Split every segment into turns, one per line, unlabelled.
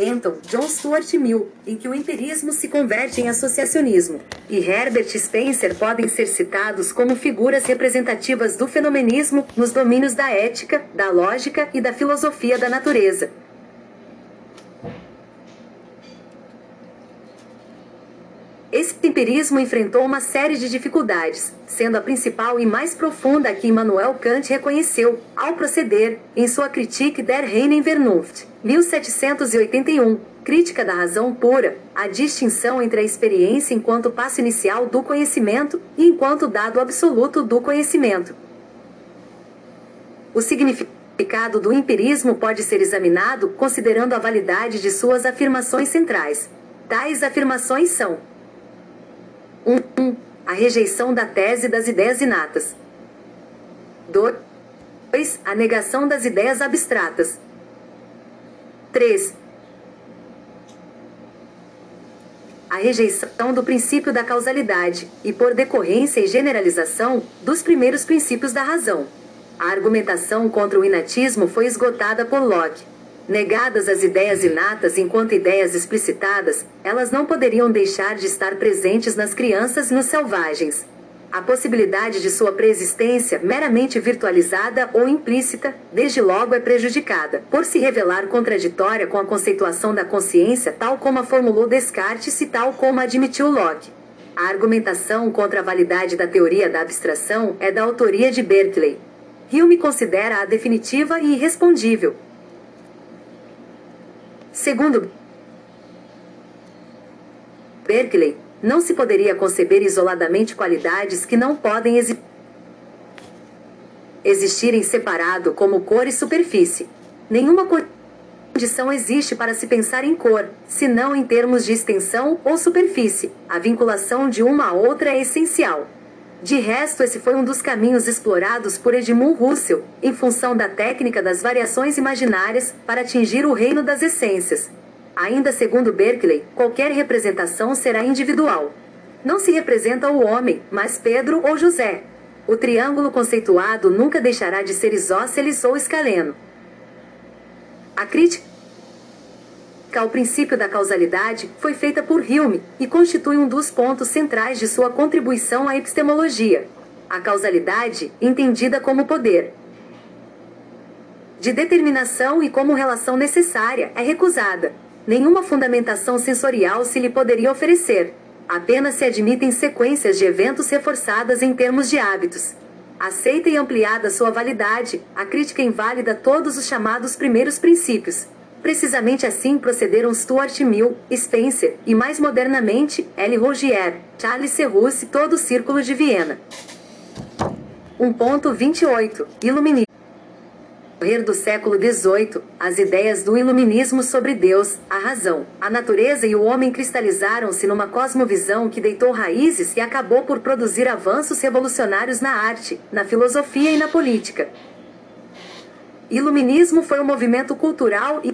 Benton, John Stuart Mill, em que o empirismo se converte em associacionismo, e Herbert Spencer podem ser citados como figuras representativas do fenomenismo nos domínios da ética, da lógica e da filosofia da natureza. Empirismo enfrentou uma série de dificuldades, sendo a principal e mais profunda que Immanuel Kant reconheceu, ao proceder, em sua Kritik der reinen Vernunft, 1781, Crítica da Razão Pura, a distinção entre a experiência enquanto passo inicial do conhecimento e enquanto dado absoluto do conhecimento. O significado do empirismo pode ser examinado considerando a validade de suas afirmações centrais. Tais afirmações são 1. Um, um, a rejeição da tese das ideias inatas. 2. A negação das ideias abstratas. 3. A rejeição do princípio da causalidade e, por decorrência e generalização, dos primeiros princípios da razão. A argumentação contra o inatismo foi esgotada por Locke. Negadas as ideias inatas enquanto ideias explicitadas, elas não poderiam deixar de estar presentes nas crianças e nos selvagens. A possibilidade de sua preexistência, meramente virtualizada ou implícita, desde logo é prejudicada, por se revelar contraditória com a conceituação da consciência tal como a formulou Descartes e tal como admitiu Locke. A argumentação contra a validade da teoria da abstração é da autoria de Berkeley. Hume considera-a definitiva e irrespondível, Segundo Berkeley, não se poderia conceber isoladamente qualidades que não podem exi existirem separado como cor e superfície. Nenhuma condição existe para se pensar em cor, senão em termos de extensão ou superfície. A vinculação de uma a outra é essencial. De resto, esse foi um dos caminhos explorados por Edmund Russell, em função da técnica das variações imaginárias, para atingir o reino das essências. Ainda segundo Berkeley, qualquer representação será individual. Não se representa o homem, mas Pedro ou José. O triângulo conceituado nunca deixará de ser isósceles ou escaleno. A crítica ao princípio da causalidade foi feita por Hume e constitui um dos pontos centrais de sua contribuição à epistemologia. A causalidade, entendida como poder de determinação e como relação necessária, é recusada. Nenhuma fundamentação sensorial se lhe poderia oferecer. Apenas se admitem sequências de eventos reforçadas em termos de hábitos. Aceita e ampliada sua validade, a crítica inválida todos os chamados primeiros princípios, Precisamente assim procederam Stuart Mill, Spencer e, mais modernamente, L. Rogier, Charles Serrus e todo o Círculo de Viena. 1.28 Iluminismo decorrer do século XVIII, as ideias do iluminismo sobre Deus, a razão, a natureza e o homem cristalizaram-se numa cosmovisão que deitou raízes e acabou por produzir avanços revolucionários na arte, na filosofia e na política. Iluminismo foi um movimento cultural e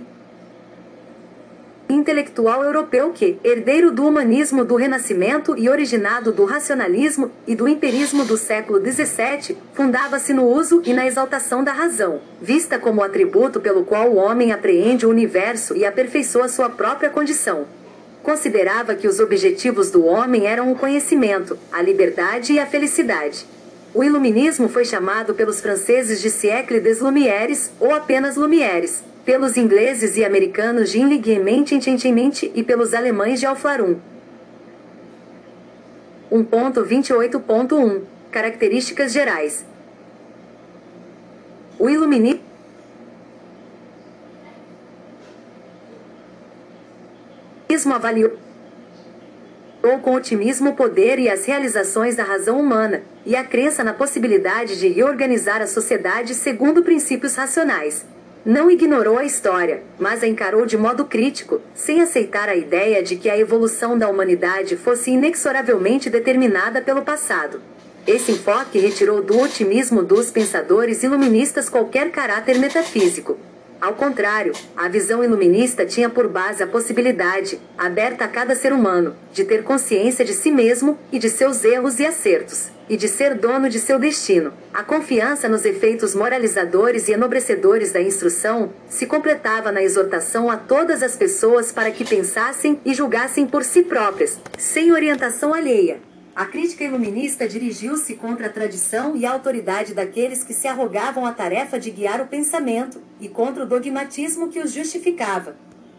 intelectual europeu que, herdeiro do humanismo do Renascimento e originado do racionalismo e do empirismo do século XVII, fundava-se no uso e na exaltação da razão, vista como atributo pelo qual o homem apreende o universo e aperfeiçoa sua própria condição. Considerava que os objetivos do homem eram o conhecimento, a liberdade e a felicidade. O iluminismo foi chamado pelos franceses de siècle des Lumières ou apenas Lumières, pelos ingleses e americanos de Inligiemente e pelos alemães de Alflarum. 1.28.1 Características gerais O iluminismo avaliou com otimismo o poder e as realizações da razão humana, e a crença na possibilidade de reorganizar a sociedade segundo princípios racionais não ignorou a história, mas a encarou de modo crítico, sem aceitar a ideia de que a evolução da humanidade fosse inexoravelmente determinada pelo passado. Esse enfoque retirou do otimismo dos pensadores iluministas qualquer caráter metafísico. Ao contrário, a visão iluminista tinha por base a possibilidade, aberta a cada ser humano, de ter consciência de si mesmo e de seus erros e acertos, e de ser dono de seu destino. A confiança nos efeitos moralizadores e enobrecedores da instrução se completava na exortação a todas as pessoas para que pensassem e julgassem por si próprias, sem orientação alheia. A crítica iluminista dirigiu-se contra a tradição e a autoridade daqueles que se arrogavam a tarefa de guiar o pensamento, e contra o dogmatismo que os justificava.